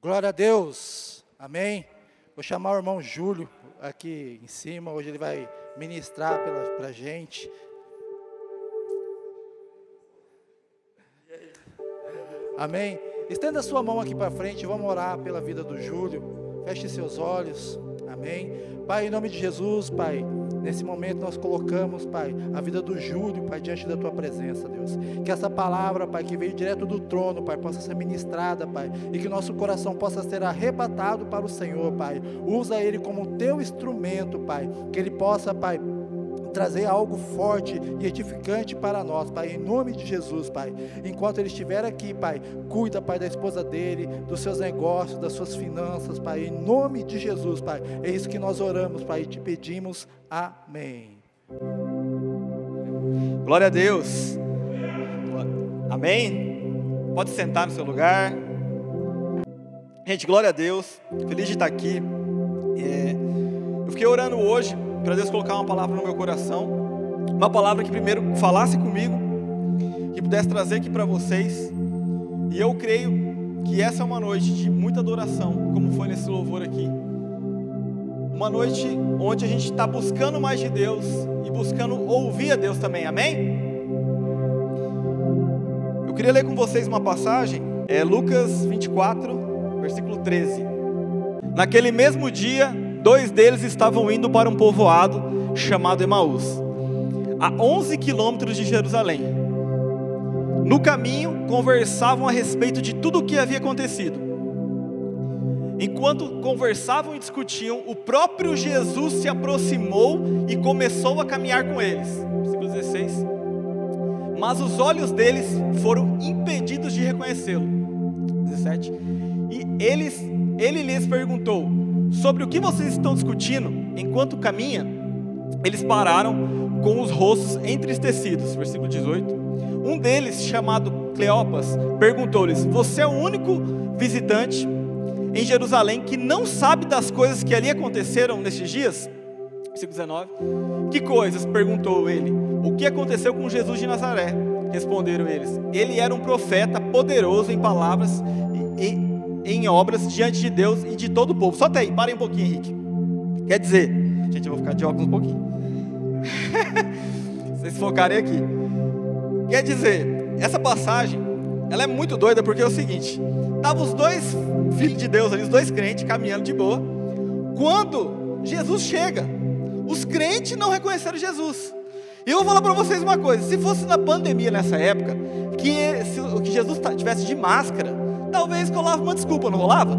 Glória a Deus. Amém. Vou chamar o irmão Júlio aqui em cima. Hoje ele vai ministrar para a gente. Amém. Estenda sua mão aqui para frente. Vamos orar pela vida do Júlio. Feche seus olhos. Amém. Pai, em nome de Jesus, Pai. Nesse momento nós colocamos, Pai, a vida do Júlio, Pai, diante da tua presença, Deus. Que essa palavra, Pai, que veio direto do trono, Pai, possa ser ministrada, Pai, e que nosso coração possa ser arrebatado para o Senhor, Pai. Usa ele como teu instrumento, Pai, que ele possa, Pai, trazer algo forte e edificante para nós, Pai, em nome de Jesus, Pai. Enquanto ele estiver aqui, Pai, cuida, Pai, da esposa dele, dos seus negócios, das suas finanças, Pai, em nome de Jesus, Pai. É isso que nós oramos, Pai, e te pedimos. Amém. Glória a Deus. Amém. Pode sentar no seu lugar. Gente, glória a Deus. Feliz de estar aqui. É, eu fiquei orando hoje para Deus colocar uma palavra no meu coração, uma palavra que primeiro falasse comigo, que pudesse trazer aqui para vocês. E eu creio que essa é uma noite de muita adoração, como foi nesse louvor aqui. Uma noite onde a gente está buscando mais de Deus e buscando ouvir a Deus também, amém? Eu queria ler com vocês uma passagem, é Lucas 24, versículo 13. Naquele mesmo dia, dois deles estavam indo para um povoado chamado Emaús, a 11 quilômetros de Jerusalém. No caminho, conversavam a respeito de tudo o que havia acontecido. Enquanto conversavam e discutiam, o próprio Jesus se aproximou e começou a caminhar com eles. Versículo 16. Mas os olhos deles foram impedidos de reconhecê-lo. 17. E eles, ele lhes perguntou: sobre o que vocês estão discutindo enquanto caminha, eles pararam com os rostos entristecidos. Versículo 18. Um deles, chamado Cleopas, perguntou-lhes: Você é o único visitante em Jerusalém que não sabe das coisas que ali aconteceram nestes dias? Versículo 19. Que coisas? perguntou ele. O que aconteceu com Jesus de Nazaré? Responderam eles. Ele era um profeta poderoso em palavras e em obras diante de Deus e de todo o povo. Só até aí, parem um pouquinho, Henrique. Quer dizer, gente, eu vou ficar de óculos um pouquinho. Vocês focarem aqui. Quer dizer, essa passagem, ela é muito doida porque é o seguinte: estavam os dois filhos de Deus ali, os dois crentes caminhando de boa. Quando Jesus chega, os crentes não reconheceram Jesus. E eu vou falar para vocês uma coisa: se fosse na pandemia nessa época, que, se, que Jesus tivesse de máscara, talvez rolava uma desculpa, não rolava?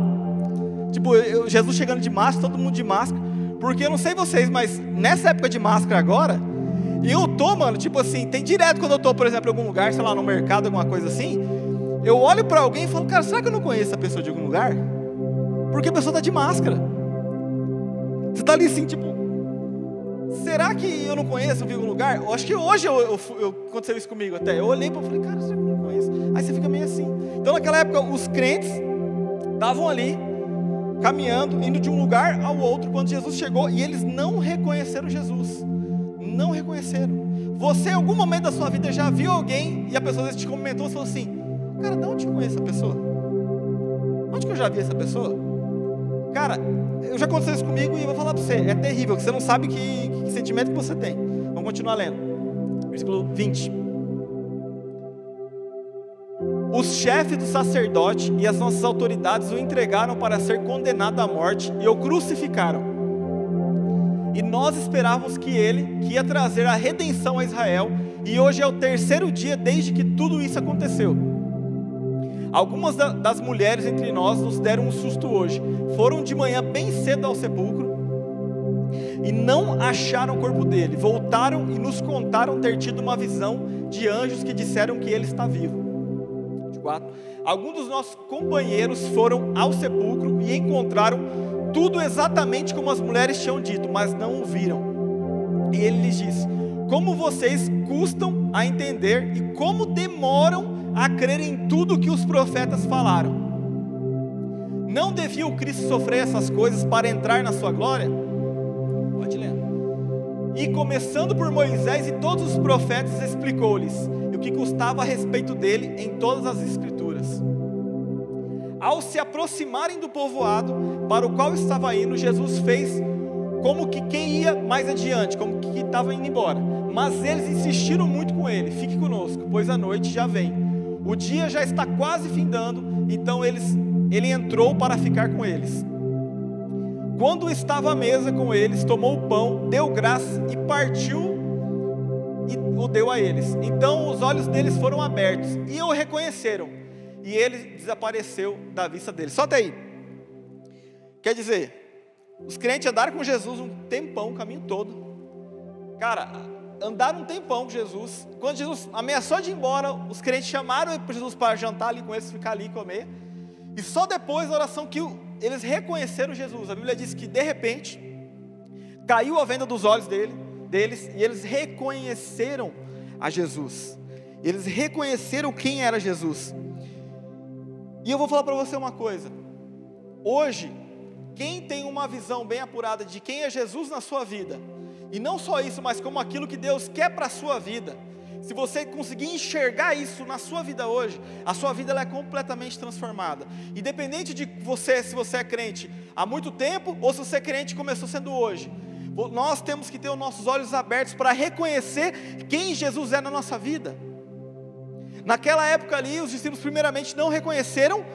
Tipo, eu, Jesus chegando de máscara, todo mundo de máscara. Porque eu não sei vocês, mas nessa época de máscara agora, eu tô, mano, tipo assim, tem direto quando eu tô, por exemplo, em algum lugar, sei lá, no mercado, alguma coisa assim, eu olho para alguém e falo, cara, será que eu não conheço essa pessoa de algum lugar? Porque a pessoa tá de máscara. Você tá ali assim, tipo, será que eu não conheço, vi algum lugar? Eu acho que hoje eu, eu, eu, aconteceu isso comigo até. Eu olhei para falei, cara, que eu não conheço? Aí você fica meio assim. Então naquela época os crentes estavam ali caminhando, indo de um lugar ao outro quando Jesus chegou e eles não reconheceram Jesus. Não reconheceram. Você em algum momento da sua vida já viu alguém e a pessoa te comentou e falou assim: Cara, de onde eu conheço essa pessoa? Onde que eu já vi essa pessoa? Cara, eu já aconteceu isso comigo e vou falar para você: é terrível, que você não sabe que, que sentimento que você tem. Vamos continuar lendo. Versículo 20 os chefes do sacerdote e as nossas autoridades o entregaram para ser condenado à morte e o crucificaram. E nós esperávamos que ele, que ia trazer a redenção a Israel, e hoje é o terceiro dia desde que tudo isso aconteceu. Algumas das mulheres entre nós nos deram um susto hoje. Foram de manhã bem cedo ao sepulcro e não acharam o corpo dele. Voltaram e nos contaram ter tido uma visão de anjos que disseram que ele está vivo. 24, alguns dos nossos companheiros foram ao sepulcro e encontraram tudo exatamente como as mulheres tinham dito, mas não o viram. E ele lhes disse: Como vocês custam a entender e como demoram a crer em tudo que os profetas falaram. Não devia o Cristo sofrer essas coisas para entrar na sua glória? Pode ler. E começando por Moisés e todos os profetas, explicou-lhes o que custava a respeito dele em todas as Escrituras. Ao se aproximarem do povoado para o qual estava indo, Jesus fez como que quem ia mais adiante, como que estava indo embora. Mas eles insistiram muito com ele: fique conosco, pois a noite já vem. O dia já está quase findando, então eles, ele entrou para ficar com eles. Quando estava à mesa com eles, tomou o pão, deu graça e partiu e o deu a eles. Então os olhos deles foram abertos e o reconheceram. E ele desapareceu da vista deles. Só até aí. Quer dizer, os crentes andaram com Jesus um tempão, o caminho todo. Cara, andaram um tempão com Jesus. Quando Jesus ameaçou de ir embora, os crentes chamaram Jesus para jantar ali com eles, ficar ali e comer. E só depois da oração que eles reconheceram Jesus. A Bíblia diz que de repente caiu a venda dos olhos dele, deles e eles reconheceram a Jesus. Eles reconheceram quem era Jesus. E eu vou falar para você uma coisa. Hoje, quem tem uma visão bem apurada de quem é Jesus na sua vida, e não só isso, mas como aquilo que Deus quer para a sua vida, se você conseguir enxergar isso na sua vida hoje, a sua vida é completamente transformada. Independente de você, se você é crente há muito tempo ou se você é crente começou sendo hoje. Nós temos que ter os nossos olhos abertos para reconhecer quem Jesus é na nossa vida. Naquela época ali, os discípulos primeiramente não reconheceram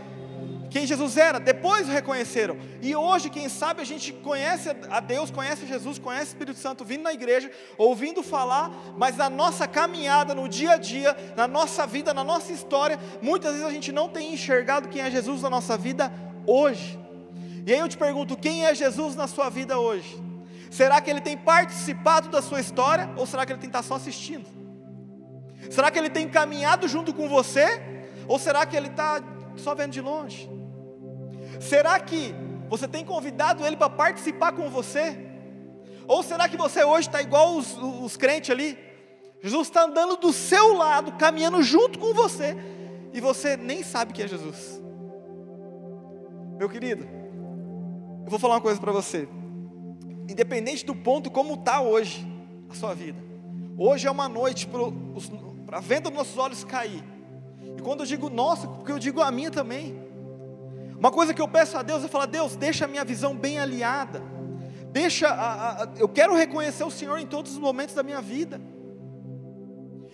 quem Jesus era, depois o reconheceram. E hoje, quem sabe, a gente conhece a Deus, conhece Jesus, conhece o Espírito Santo vindo na igreja, ouvindo falar, mas na nossa caminhada, no dia a dia, na nossa vida, na nossa história, muitas vezes a gente não tem enxergado quem é Jesus na nossa vida hoje. E aí eu te pergunto: quem é Jesus na sua vida hoje? Será que ele tem participado da sua história ou será que ele tem estar só assistindo? Será que ele tem caminhado junto com você ou será que ele está só vendo de longe? Será que você tem convidado ele para participar com você? Ou será que você hoje está igual os, os crentes ali? Jesus está andando do seu lado, caminhando junto com você, e você nem sabe que é Jesus. Meu querido, eu vou falar uma coisa para você. Independente do ponto como está hoje a sua vida, hoje é uma noite para a venda dos nossos olhos cair. E quando eu digo nossa, porque eu digo a minha também. Uma coisa que eu peço a Deus é falar: Deus, deixa a minha visão bem alinhada. Deixa, a, a, eu quero reconhecer o Senhor em todos os momentos da minha vida.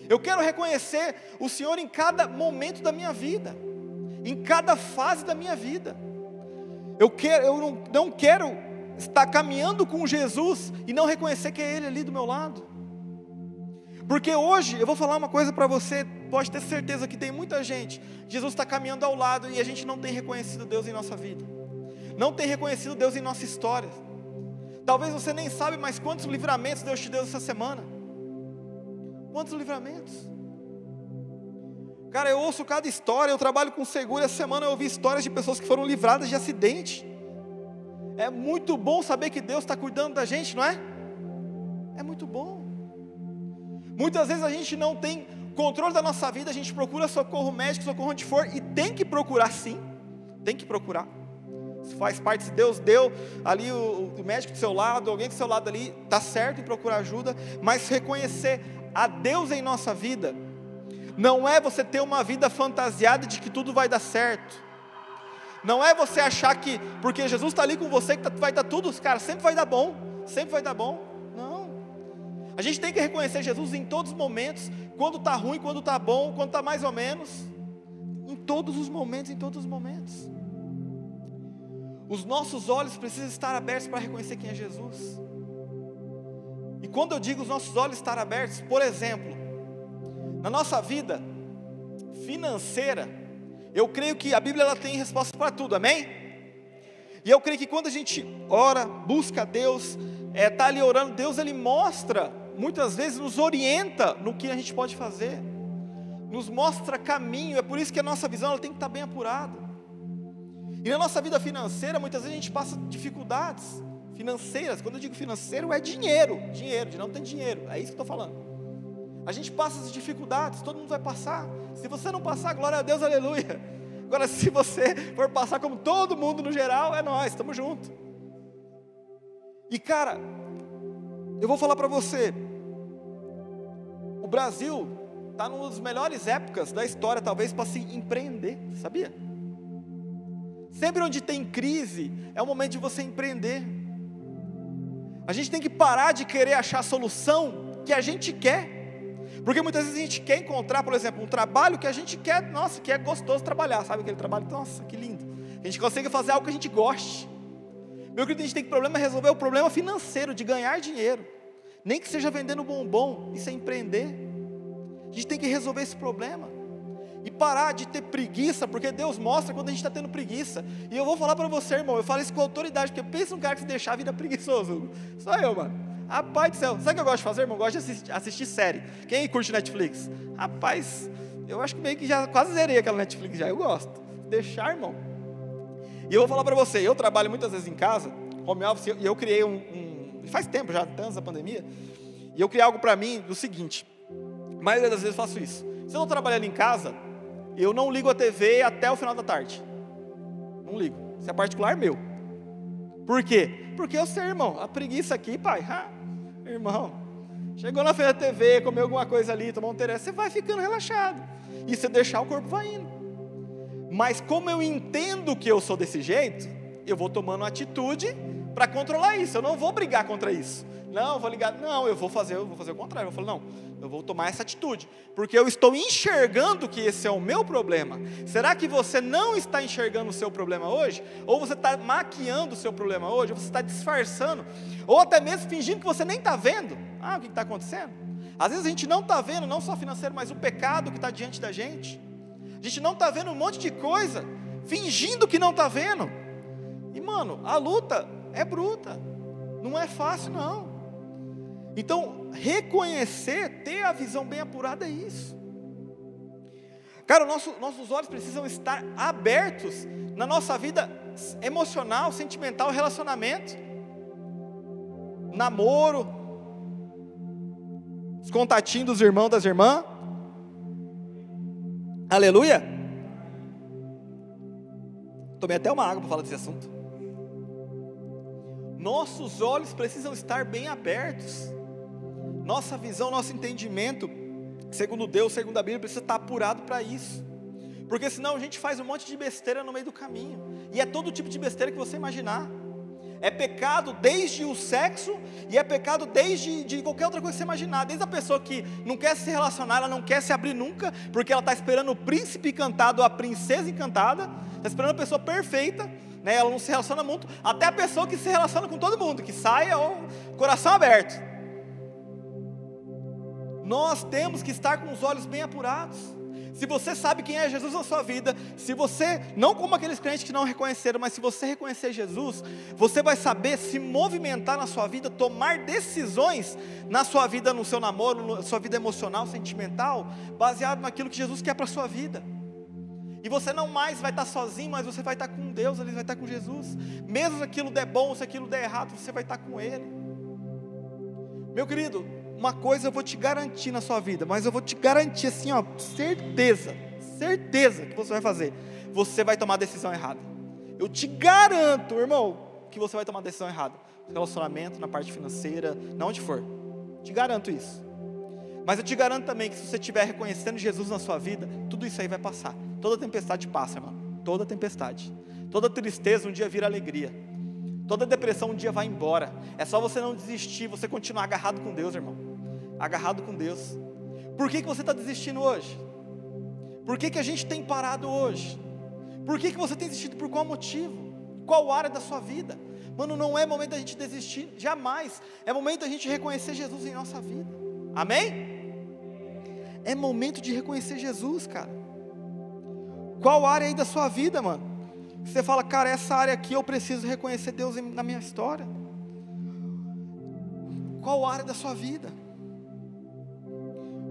Eu quero reconhecer o Senhor em cada momento da minha vida, em cada fase da minha vida. Eu, quero, eu não, não quero estar caminhando com Jesus e não reconhecer que é Ele ali do meu lado. Porque hoje, eu vou falar uma coisa para você, pode ter certeza que tem muita gente, Jesus está caminhando ao lado e a gente não tem reconhecido Deus em nossa vida, não tem reconhecido Deus em nossa história. Talvez você nem sabe mais quantos livramentos Deus te deu essa semana. Quantos livramentos? Cara, eu ouço cada história, eu trabalho com seguro, essa semana eu ouvi histórias de pessoas que foram livradas de acidente. É muito bom saber que Deus está cuidando da gente, não é? É muito bom. Muitas vezes a gente não tem controle da nossa vida, a gente procura socorro médico, socorro onde for, e tem que procurar sim, tem que procurar. Isso faz parte, se Deus deu ali o, o médico do seu lado, alguém do seu lado ali, está certo em procurar ajuda, mas reconhecer a Deus em nossa vida, não é você ter uma vida fantasiada de que tudo vai dar certo. Não é você achar que, porque Jesus está ali com você, que tá, vai dar tudo, cara, sempre vai dar bom, sempre vai dar bom. A gente tem que reconhecer Jesus em todos os momentos, quando está ruim, quando está bom, quando está mais ou menos. Em todos os momentos, em todos os momentos. Os nossos olhos precisam estar abertos para reconhecer quem é Jesus. E quando eu digo os nossos olhos estar abertos, por exemplo, na nossa vida financeira, eu creio que a Bíblia ela tem resposta para tudo, amém? E eu creio que quando a gente ora, busca Deus, está é, tá ali orando, Deus ele mostra muitas vezes nos orienta no que a gente pode fazer, nos mostra caminho, é por isso que a nossa visão ela tem que estar bem apurada. E na nossa vida financeira, muitas vezes a gente passa dificuldades financeiras. Quando eu digo financeiro, é dinheiro, dinheiro, de não ter dinheiro, é isso que eu estou falando. A gente passa as dificuldades, todo mundo vai passar. Se você não passar, glória a Deus, aleluia. Agora, se você for passar como todo mundo no geral, é nós, estamos juntos. E cara, eu vou falar para você, Brasil está numa das melhores épocas da história, talvez, para se empreender, sabia? Sempre onde tem crise, é o momento de você empreender. A gente tem que parar de querer achar a solução que a gente quer. Porque muitas vezes a gente quer encontrar, por exemplo, um trabalho que a gente quer, nossa, que é gostoso trabalhar, sabe aquele trabalho? Nossa, que lindo. A gente consegue fazer algo que a gente goste. Meu querido, a gente tem que problema resolver o problema financeiro de ganhar dinheiro. Nem que seja vendendo bombom, isso é empreender. A gente tem que resolver esse problema. E parar de ter preguiça, porque Deus mostra quando a gente está tendo preguiça. E eu vou falar para você, irmão, eu falo isso com autoridade, porque pensa um cara que se deixar a vida preguiçoso. Só eu, mano. Rapaz do céu, sabe o que eu gosto de fazer, irmão? Eu gosto de assistir, assistir série. Quem curte Netflix? Rapaz, eu acho que meio que já quase zerei aquela Netflix já. Eu gosto. Deixar, irmão. E eu vou falar para você, eu trabalho muitas vezes em casa, home office, e eu criei um, um, Faz tempo já, antes da pandemia. E eu criei algo para mim do seguinte: a maioria das vezes eu faço isso. Se eu estou trabalhando em casa, eu não ligo a TV até o final da tarde. Não ligo. Isso é particular meu. Por quê? Porque eu sei, irmão, a preguiça aqui, pai, Irmão, chegou na feira da TV, comeu alguma coisa ali, tomou um teré, você vai ficando relaxado. E se deixar, o corpo vai indo. Mas como eu entendo que eu sou desse jeito, eu vou tomando atitude para controlar isso. Eu não vou brigar contra isso. Não, eu vou ligar. Não, eu vou fazer, eu vou fazer o contrário. Eu falar, não, eu vou tomar essa atitude, porque eu estou enxergando que esse é o meu problema. Será que você não está enxergando o seu problema hoje? Ou você está maquiando o seu problema hoje? Ou você está disfarçando? Ou até mesmo fingindo que você nem está vendo? Ah, o que está acontecendo? Às vezes a gente não está vendo, não só financeiro, mas o pecado que está diante da gente. A gente não está vendo um monte de coisa, fingindo que não está vendo. E mano, a luta é bruta, não é fácil não. Então, reconhecer, ter a visão bem apurada é isso. Cara, nosso, nossos olhos precisam estar abertos na nossa vida emocional, sentimental, relacionamento, namoro, os contatinhos dos irmãos das irmãs. Aleluia. Tomei até uma água para falar desse assunto. Nossos olhos precisam estar bem abertos nossa visão, nosso entendimento, segundo Deus, segundo a Bíblia, precisa estar apurado para isso. Porque senão a gente faz um monte de besteira no meio do caminho. E é todo tipo de besteira que você imaginar. É pecado desde o sexo e é pecado desde de qualquer outra coisa que você imaginar. Desde a pessoa que não quer se relacionar, ela não quer se abrir nunca, porque ela está esperando o príncipe encantado, a princesa encantada, está esperando a pessoa perfeita, né? ela não se relaciona muito, até a pessoa que se relaciona com todo mundo, que sai ó, coração aberto. Nós temos que estar com os olhos bem apurados. Se você sabe quem é Jesus na sua vida, se você, não como aqueles crentes que não reconheceram, mas se você reconhecer Jesus, você vai saber se movimentar na sua vida, tomar decisões na sua vida, no seu namoro, na sua vida emocional, sentimental, baseado naquilo que Jesus quer para a sua vida. E você não mais vai estar sozinho, mas você vai estar com Deus, ele vai estar com Jesus. Mesmo se aquilo der bom, se aquilo der errado, você vai estar com Ele. Meu querido, uma coisa eu vou te garantir na sua vida, mas eu vou te garantir assim, ó, certeza, certeza que você vai fazer. Você vai tomar a decisão errada. Eu te garanto, irmão, que você vai tomar a decisão errada. No relacionamento, na parte financeira, na onde for. Te garanto isso. Mas eu te garanto também que se você estiver reconhecendo Jesus na sua vida, tudo isso aí vai passar. Toda tempestade passa, irmão. Toda tempestade. Toda tristeza um dia vira alegria. Toda depressão um dia vai embora. É só você não desistir, você continuar agarrado com Deus, irmão. Agarrado com Deus. Por que, que você está desistindo hoje? Por que, que a gente tem parado hoje? Por que, que você tem desistido? Por qual motivo? Qual área da sua vida? Mano, não é momento da gente desistir, jamais. É momento da gente reconhecer Jesus em nossa vida. Amém? É momento de reconhecer Jesus, cara. Qual área aí da sua vida, mano? Você fala, cara, essa área aqui eu preciso reconhecer Deus na minha história. Qual área da sua vida?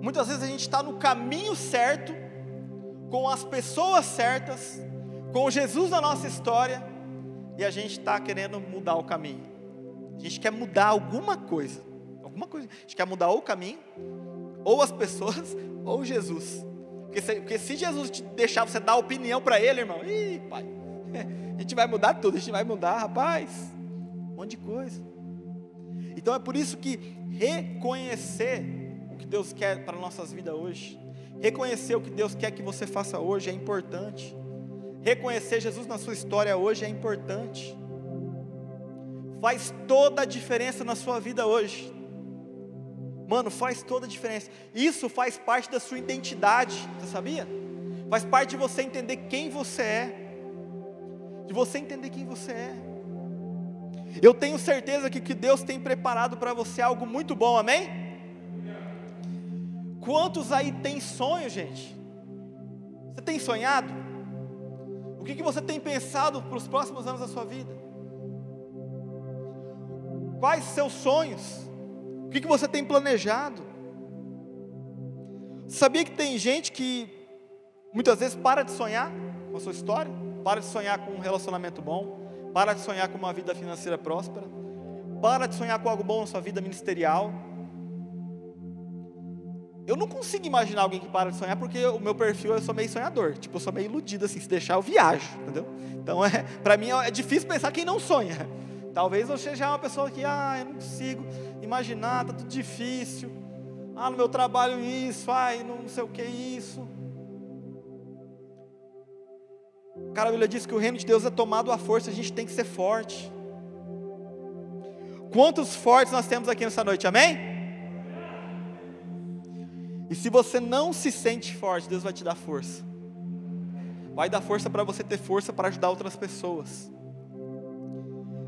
Muitas vezes a gente está no caminho certo, com as pessoas certas, com Jesus na nossa história, e a gente está querendo mudar o caminho. A gente quer mudar alguma coisa, alguma coisa. A gente quer mudar ou o caminho, ou as pessoas, ou Jesus. Porque se, porque se Jesus te deixar você dar opinião para Ele, irmão, ih, pai, a gente vai mudar tudo, a gente vai mudar, rapaz, um monte de coisa. Então é por isso que reconhecer o que Deus quer para nossas vidas hoje, reconhecer o que Deus quer que você faça hoje é importante. Reconhecer Jesus na sua história hoje é importante. Faz toda a diferença na sua vida hoje. Mano, faz toda a diferença. Isso faz parte da sua identidade, você sabia? Faz parte de você entender quem você é. De você entender quem você é. Eu tenho certeza que que Deus tem preparado para você é algo muito bom, amém? Quantos aí tem sonho, gente? Você tem sonhado? O que, que você tem pensado para os próximos anos da sua vida? Quais seus sonhos? O que, que você tem planejado? Sabia que tem gente que muitas vezes para de sonhar com a sua história? Para de sonhar com um relacionamento bom? Para de sonhar com uma vida financeira próspera? Para de sonhar com algo bom na sua vida ministerial? Eu não consigo imaginar alguém que para de sonhar, porque o meu perfil eu sou meio sonhador. Tipo, eu sou meio iludido assim, se deixar eu viajo, entendeu? Então, é, para mim é difícil pensar quem não sonha. Talvez eu seja uma pessoa que, ah, eu não consigo imaginar, tá tudo difícil. Ah, no meu trabalho isso, ai, não sei o que isso. Cara, a Bíblia diz que o reino de Deus é tomado à força, a gente tem que ser forte. Quantos fortes nós temos aqui nessa noite, amém? E se você não se sente forte, Deus vai te dar força. Vai dar força para você ter força para ajudar outras pessoas.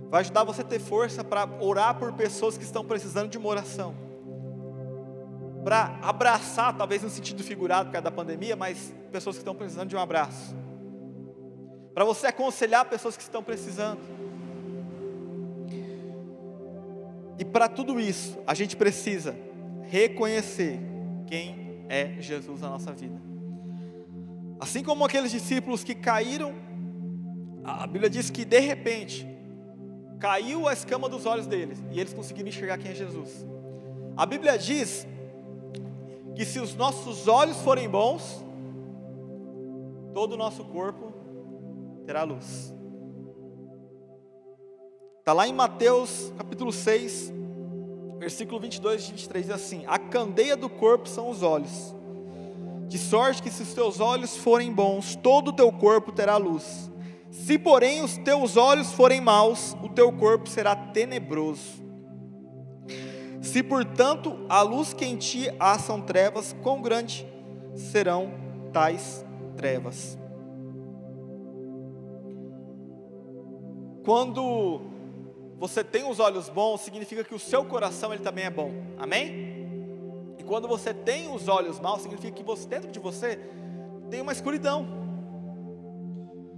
Vai ajudar você a ter força para orar por pessoas que estão precisando de uma oração. Para abraçar, talvez no sentido figurado por causa da pandemia, mas pessoas que estão precisando de um abraço. Para você aconselhar pessoas que estão precisando. E para tudo isso, a gente precisa reconhecer quem é Jesus na nossa vida. Assim como aqueles discípulos que caíram, a Bíblia diz que de repente caiu a escama dos olhos deles e eles conseguiram enxergar quem é Jesus. A Bíblia diz que se os nossos olhos forem bons, todo o nosso corpo terá luz. Está lá em Mateus capítulo 6, versículo 22 e 23 diz assim: A candeia do corpo são os olhos, de sorte que se os teus olhos forem bons, todo o teu corpo terá luz. Se, porém, os teus olhos forem maus, o teu corpo será tenebroso. Se, portanto, a luz que em ti há são trevas, quão grande serão tais trevas? Quando você tem os olhos bons, significa que o seu coração ele também é bom. Amém? E quando você tem os olhos maus, significa que você, dentro de você tem uma escuridão.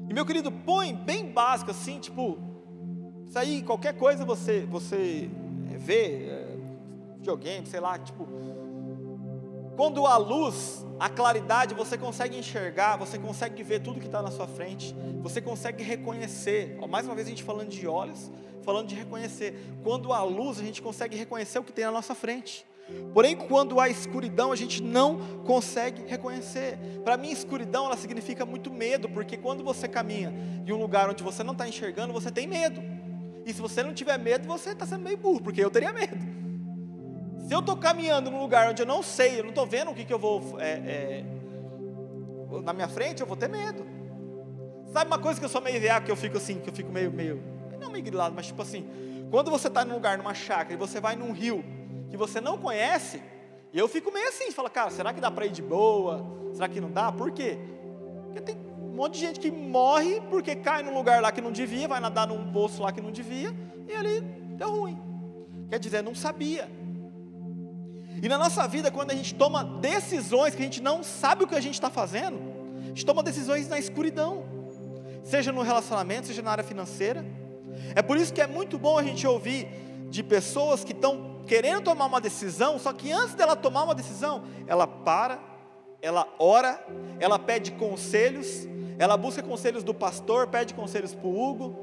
E meu querido, põe bem básico assim, tipo, isso aí, qualquer coisa você você vê, é, videogame, sei lá, tipo, quando a luz, a claridade, você consegue enxergar, você consegue ver tudo que está na sua frente, você consegue reconhecer. Mais uma vez a gente falando de olhos, falando de reconhecer. Quando há luz, a gente consegue reconhecer o que tem na nossa frente. Porém, quando há escuridão, a gente não consegue reconhecer. Para mim, escuridão ela significa muito medo, porque quando você caminha em um lugar onde você não está enxergando, você tem medo. E se você não tiver medo, você está sendo meio burro, porque eu teria medo. Se eu estou caminhando num lugar onde eu não sei, eu não estou vendo o que, que eu vou é, é, na minha frente, eu vou ter medo. Sabe uma coisa que eu sou meio veaco, que eu fico assim, que eu fico meio, meio não meio grilado, mas tipo assim, quando você está num lugar, numa chácara, e você vai num rio que você não conhece, eu fico meio assim, fala, cara, será que dá para ir de boa? Será que não dá? Por quê? Porque tem um monte de gente que morre porque cai num lugar lá que não devia, vai nadar num poço lá que não devia, e ali deu ruim. Quer dizer, não sabia. E na nossa vida, quando a gente toma decisões que a gente não sabe o que a gente está fazendo, a gente toma decisões na escuridão, seja no relacionamento, seja na área financeira. É por isso que é muito bom a gente ouvir de pessoas que estão querendo tomar uma decisão, só que antes dela tomar uma decisão, ela para, ela ora, ela pede conselhos, ela busca conselhos do pastor, pede conselhos para o Hugo,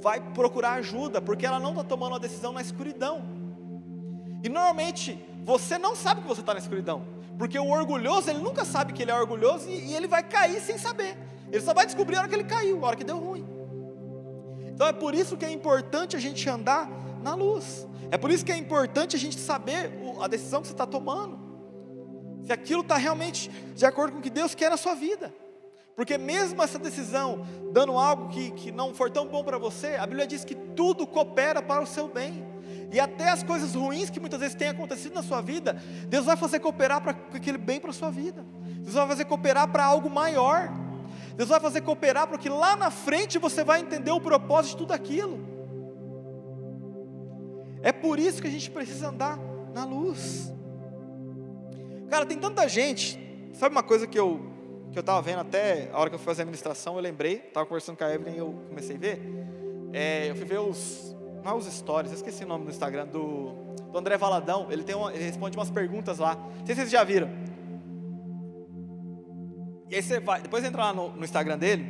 vai procurar ajuda, porque ela não está tomando uma decisão na escuridão. E normalmente você não sabe que você está na escuridão, porque o orgulhoso ele nunca sabe que ele é orgulhoso e, e ele vai cair sem saber. Ele só vai descobrir a hora que ele caiu, a hora que deu ruim. Então é por isso que é importante a gente andar na luz. É por isso que é importante a gente saber a decisão que você está tomando. Se aquilo está realmente de acordo com o que Deus quer na sua vida. Porque mesmo essa decisão, dando algo que, que não for tão bom para você, a Bíblia diz que tudo coopera para o seu bem. E até as coisas ruins que muitas vezes têm acontecido na sua vida, Deus vai fazer cooperar para aquele bem para a sua vida. Deus vai fazer cooperar para algo maior. Deus vai fazer cooperar para que lá na frente você vai entender o propósito de tudo aquilo. É por isso que a gente precisa andar na luz. Cara, tem tanta gente. Sabe uma coisa que eu que eu estava vendo até a hora que eu fui fazer a administração, eu lembrei, estava conversando com a Evelyn e eu comecei a ver. É, eu fui ver os, não é os stories, esqueci o nome do Instagram, do, do André Valadão, ele, tem uma, ele responde umas perguntas lá, não sei se vocês já viram. E aí você vai, depois entra lá no, no Instagram dele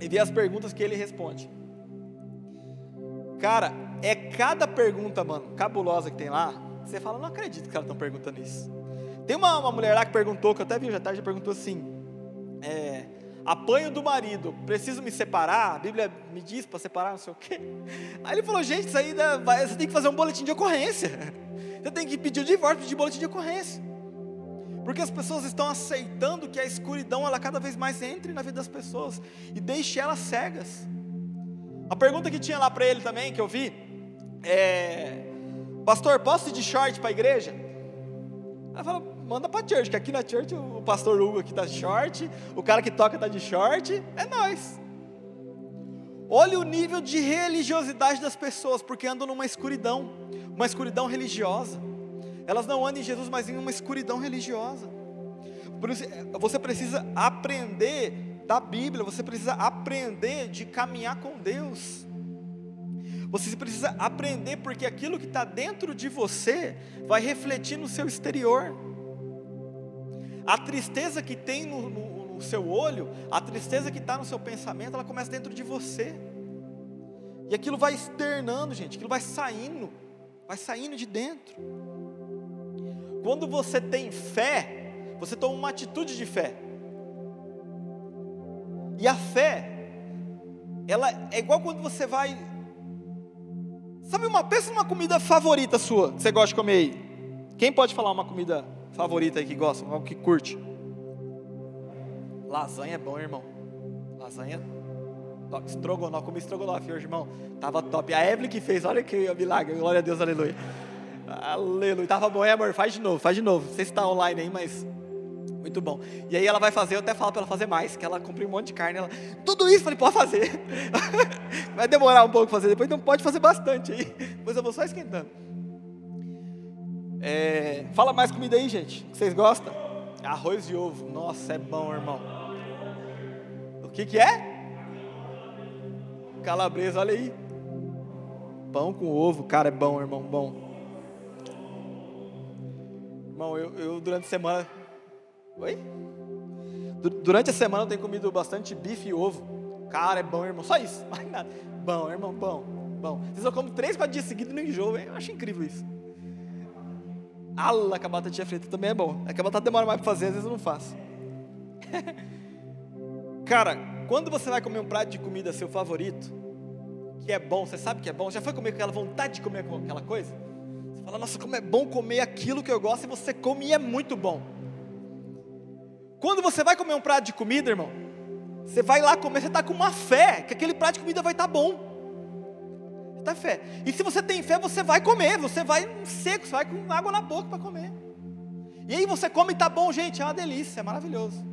e vê as perguntas que ele responde. Cara, é cada pergunta, mano, cabulosa que tem lá, você fala, não acredito que caras estão perguntando isso. Tem uma, uma mulher lá que perguntou, que eu até vi já tarde, perguntou assim, é, apanho do marido, preciso me separar, a Bíblia me diz para separar, não sei o quê. Aí ele falou, gente, isso aí você tem que fazer um boletim de ocorrência. Você tem que pedir o divórcio, pedir boletim de ocorrência. Porque as pessoas estão aceitando que a escuridão ela cada vez mais entre na vida das pessoas e deixe elas cegas. A pergunta que tinha lá para ele também, que eu vi, é: Pastor, posso ir de short para a igreja? Ela falou, manda para church, que aqui na church o pastor Hugo aqui tá de short, o cara que toca tá de short, é nós. Olha o nível de religiosidade das pessoas, porque andam numa escuridão, uma escuridão religiosa. Elas não andam em Jesus, mas em uma escuridão religiosa. Por isso, você precisa aprender da Bíblia, você precisa aprender de caminhar com Deus. Você precisa aprender, porque aquilo que está dentro de você vai refletir no seu exterior. A tristeza que tem no, no, no seu olho, a tristeza que está no seu pensamento, ela começa dentro de você. E aquilo vai externando, gente, aquilo vai saindo, vai saindo de dentro. Quando você tem fé, você toma uma atitude de fé. E a fé, ela é igual quando você vai. Sabe uma pensa numa comida favorita sua, que você gosta de comer aí. Quem pode falar uma comida favorita aí que gosta, algo que curte? Lasanha é bom, irmão. Lasanha top. Estrogonofe, comi estrogonofe hoje, irmão. Tava top. A Evelyn que fez, olha que milagre. Glória a Deus, aleluia. Aleluia. Tava bom, é, amor? Faz de novo, faz de novo. Não sei se está online aí, mas muito bom. E aí ela vai fazer, eu até falo para ela fazer mais, que ela comprou um monte de carne. Ela, tudo isso, falei, pode fazer. vai demorar um pouco fazer, depois não pode fazer bastante aí. Depois eu vou só esquentando. É, fala mais comida aí, gente. Vocês gostam? Arroz e ovo. Nossa, é bom, irmão. O que que é? Calabresa, olha aí. Pão com ovo, cara, é bom, irmão, bom. Irmão, eu, eu durante a semana. Oi? Durante a semana eu tenho comido bastante bife e ovo. Cara, é bom, irmão. Só isso, mais nada. Bom, irmão, bom, bom. Vocês eu como três, quatro dias seguidos no enjoo, hein? Eu acho incrível isso. Ala, com a batatinha frita também é bom. É que a batata demora mais para fazer, às vezes eu não faço. Cara, quando você vai comer um prato de comida seu favorito, que é bom, você sabe que é bom, já foi comer com aquela vontade de comer aquela coisa? Você fala, nossa, como é bom comer aquilo que eu gosto, e você come e é muito bom. Quando você vai comer um prato de comida, irmão, você vai lá comer, você está com uma fé que aquele prato de comida vai estar tá bom da fé. E se você tem fé, você vai comer, você vai seco, você vai com água na boca para comer. E aí você come e tá bom, gente, é uma delícia, é maravilhoso.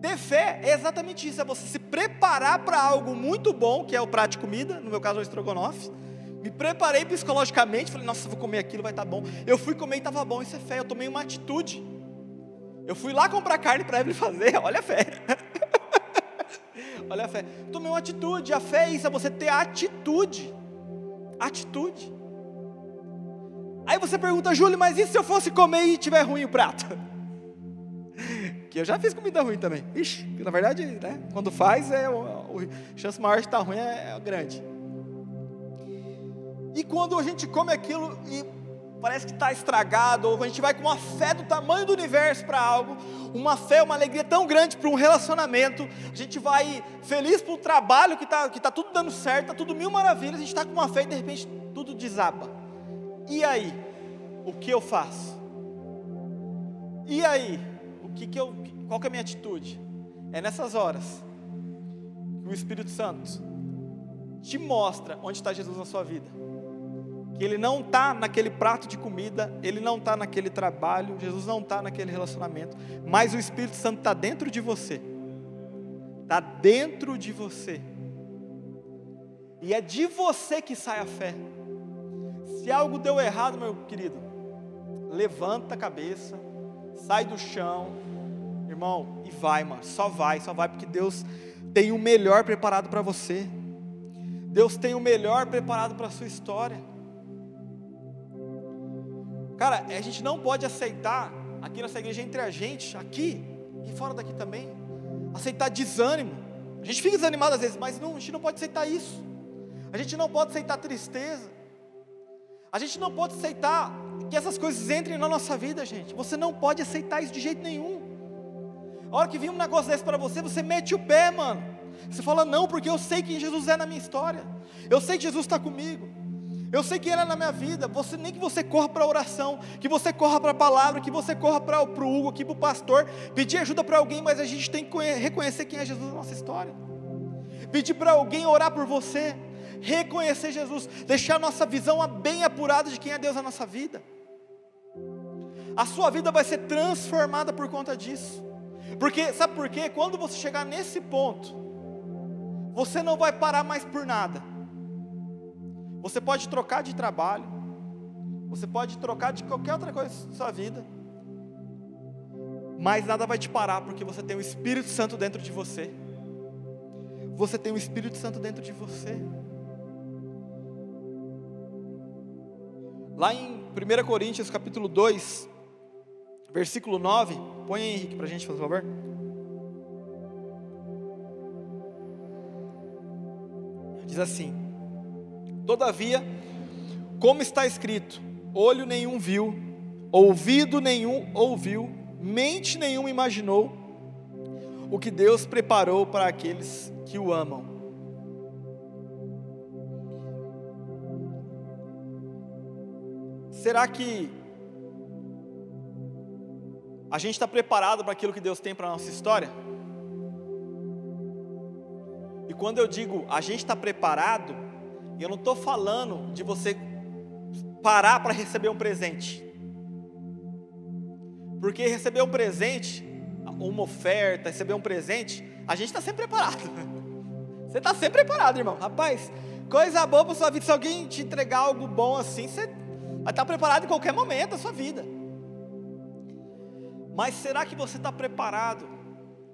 Ter fé é exatamente isso, é você se preparar para algo muito bom, que é o prato de comida, no meu caso é o estrogonofe. Me preparei psicologicamente, falei, nossa, vou comer aquilo, vai estar tá bom. Eu fui comer e estava bom, isso é fé, eu tomei uma atitude. Eu fui lá comprar carne para ele fazer, olha a fé. Olha a fé. Tomei uma atitude. A fé é isso, é você ter atitude. Atitude. Aí você pergunta, Júlio, mas e se eu fosse comer e tiver ruim o prato? Que eu já fiz comida ruim também. Ixi, na verdade, né, quando faz, é o chance maior de estar ruim é, é grande. E quando a gente come aquilo e parece que está estragado, ou a gente vai com uma fé do tamanho do universo para algo, uma fé, uma alegria tão grande para um relacionamento, a gente vai feliz para o trabalho que está que tá tudo dando certo, está tudo mil maravilhas, a gente está com uma fé e de repente tudo desaba. E aí? O que eu faço? E aí? O que, que eu, qual que é a minha atitude? É nessas horas que o Espírito Santo te mostra onde está Jesus na sua vida. Que ele não está naquele prato de comida, ele não está naquele trabalho, Jesus não está naquele relacionamento, mas o Espírito Santo está dentro de você. Está dentro de você. E é de você que sai a fé. Se algo deu errado, meu querido, levanta a cabeça, sai do chão, irmão, e vai, mano. Só vai, só vai, porque Deus tem o melhor preparado para você. Deus tem o melhor preparado para a sua história. Cara, a gente não pode aceitar aqui nessa igreja entre a gente, aqui e fora daqui também, aceitar desânimo. A gente fica desanimado às vezes, mas não, a gente não pode aceitar isso. A gente não pode aceitar tristeza. A gente não pode aceitar que essas coisas entrem na nossa vida, gente. Você não pode aceitar isso de jeito nenhum. A hora que vir um negócio desse para você, você mete o pé, mano. Você fala, não, porque eu sei quem Jesus é na minha história. Eu sei que Jesus está comigo. Eu sei que Ele é na minha vida. Você nem que você corra para a oração, que você corra para a palavra, que você corra para o Hugo, aqui para o pastor, pedir ajuda para alguém, mas a gente tem que reconhecer quem é Jesus na nossa história. Pedir para alguém orar por você, reconhecer Jesus, deixar nossa visão bem apurada de quem é Deus na nossa vida. A sua vida vai ser transformada por conta disso. Porque, sabe por quê? Quando você chegar nesse ponto, você não vai parar mais por nada. Você pode trocar de trabalho, você pode trocar de qualquer outra coisa na sua vida, mas nada vai te parar, porque você tem o Espírito Santo dentro de você. Você tem o Espírito Santo dentro de você. Lá em 1 Coríntios capítulo 2, versículo 9, põe aí Henrique para a gente, por favor. Diz assim: Todavia, como está escrito, olho nenhum viu, ouvido nenhum ouviu, mente nenhuma imaginou o que Deus preparou para aqueles que o amam. Será que a gente está preparado para aquilo que Deus tem para a nossa história? E quando eu digo a gente está preparado, eu não estou falando de você parar para receber um presente. Porque receber um presente, uma oferta, receber um presente, a gente está sempre preparado. Você está sempre preparado, irmão. Rapaz, coisa boa para sua vida. Se alguém te entregar algo bom assim, você vai estar preparado em qualquer momento da sua vida. Mas será que você está preparado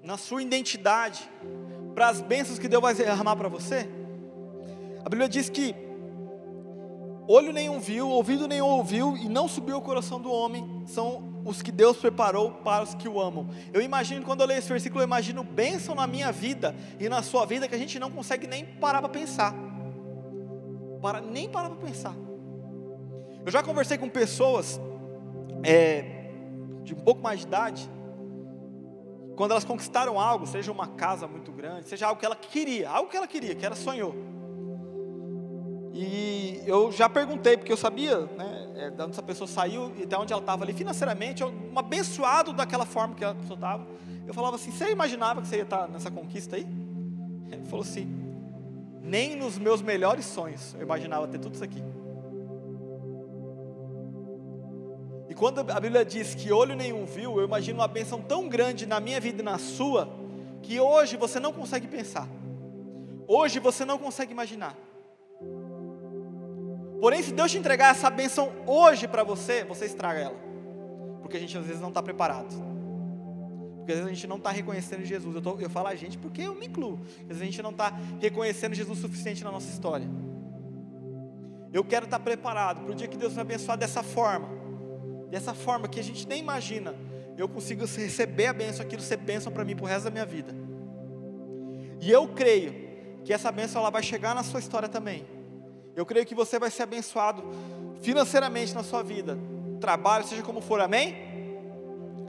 na sua identidade para as bênçãos que Deus vai derramar para você? A Bíblia diz que olho nenhum viu, ouvido nenhum ouviu e não subiu o coração do homem, são os que Deus preparou para os que o amam. Eu imagino, quando eu leio esse versículo, eu imagino bênção na minha vida e na sua vida que a gente não consegue nem parar para pensar. Para, nem parar para pensar. Eu já conversei com pessoas é, de um pouco mais de idade, quando elas conquistaram algo, seja uma casa muito grande, seja algo que ela queria, algo que ela queria, que ela sonhou. E eu já perguntei, porque eu sabia, né, é, de onde essa pessoa saiu e até onde ela estava ali financeiramente, um abençoado daquela forma que a pessoa estava. Eu falava assim: Você imaginava que você ia estar nessa conquista aí? Ele falou assim: Nem nos meus melhores sonhos eu imaginava ter tudo isso aqui. E quando a Bíblia diz que olho nenhum viu, eu imagino uma bênção tão grande na minha vida e na sua, que hoje você não consegue pensar. Hoje você não consegue imaginar. Porém, se Deus te entregar essa bênção hoje para você, você estraga ela. Porque a gente às vezes não está preparado. Porque às vezes a gente não está reconhecendo Jesus. Eu, tô, eu falo a gente porque eu me incluo. Às vezes a gente não está reconhecendo Jesus o suficiente na nossa história. Eu quero estar tá preparado para o dia que Deus me abençoar dessa forma dessa forma que a gente nem imagina, eu consigo receber a bênção, aquilo ser bênção para mim para o resto da minha vida. E eu creio que essa bênção ela vai chegar na sua história também. Eu creio que você vai ser abençoado financeiramente na sua vida, trabalho, seja como for, amém?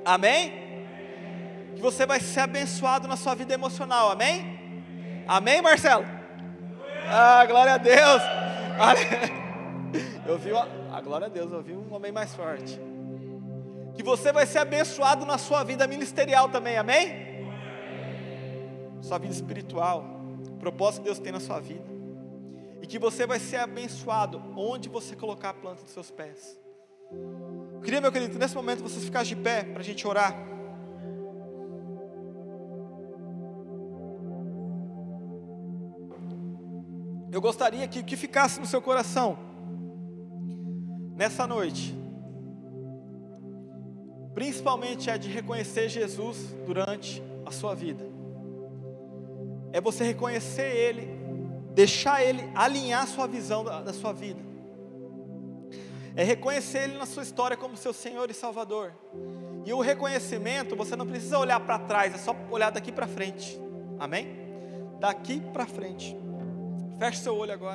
Amém? Que você vai ser abençoado na sua vida emocional, amém? Amém, Marcelo? Ah, glória a Deus! Eu vi, a glória a Deus, eu vi um homem mais forte que você vai ser abençoado na sua vida ministerial também, amém? sua vida espiritual, propósito que Deus tem na sua vida. E que você vai ser abençoado onde você colocar a planta dos seus pés. Eu queria, meu querido, nesse momento vocês ficassem de pé para a gente orar. Eu gostaria que o que ficasse no seu coração nessa noite, principalmente é de reconhecer Jesus durante a sua vida. É você reconhecer Ele, deixar Ele alinhar sua visão da, da sua vida. É reconhecer Ele na sua história como seu Senhor e Salvador. E o reconhecimento, você não precisa olhar para trás, é só olhar daqui para frente. Amém? Daqui para frente. Feche seu olho agora.